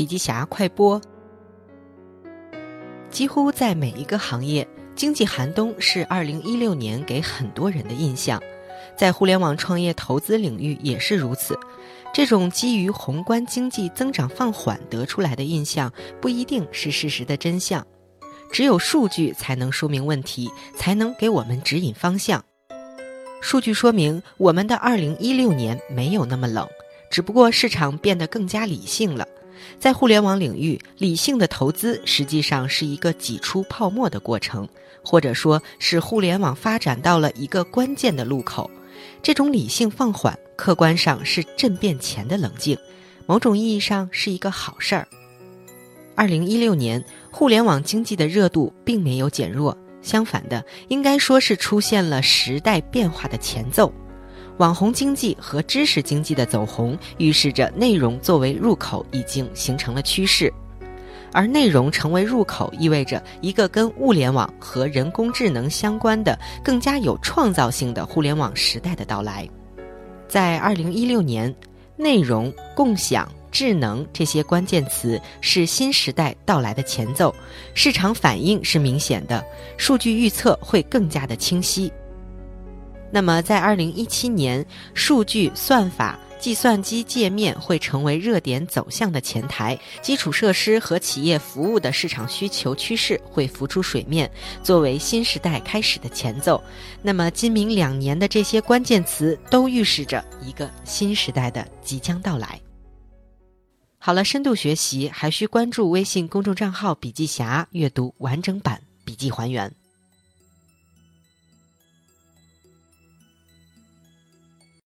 笔记侠快播。几乎在每一个行业，经济寒冬是二零一六年给很多人的印象，在互联网创业投资领域也是如此。这种基于宏观经济增长放缓得出来的印象，不一定是事实的真相。只有数据才能说明问题，才能给我们指引方向。数据说明，我们的二零一六年没有那么冷，只不过市场变得更加理性了。在互联网领域，理性的投资实际上是一个挤出泡沫的过程，或者说是互联网发展到了一个关键的路口。这种理性放缓，客观上是震变前的冷静，某种意义上是一个好事儿。二零一六年，互联网经济的热度并没有减弱，相反的，应该说是出现了时代变化的前奏。网红经济和知识经济的走红，预示着内容作为入口已经形成了趋势，而内容成为入口，意味着一个跟物联网和人工智能相关的、更加有创造性的互联网时代的到来。在二零一六年，内容共享。智能这些关键词是新时代到来的前奏，市场反应是明显的，数据预测会更加的清晰。那么，在二零一七年，数据算法、计算机界面会成为热点走向的前台，基础设施和企业服务的市场需求趋势会浮出水面，作为新时代开始的前奏。那么，今明两年的这些关键词都预示着一个新时代的即将到来。好了，深度学习还需关注微信公众账号“笔记侠”，阅读完整版笔记还原。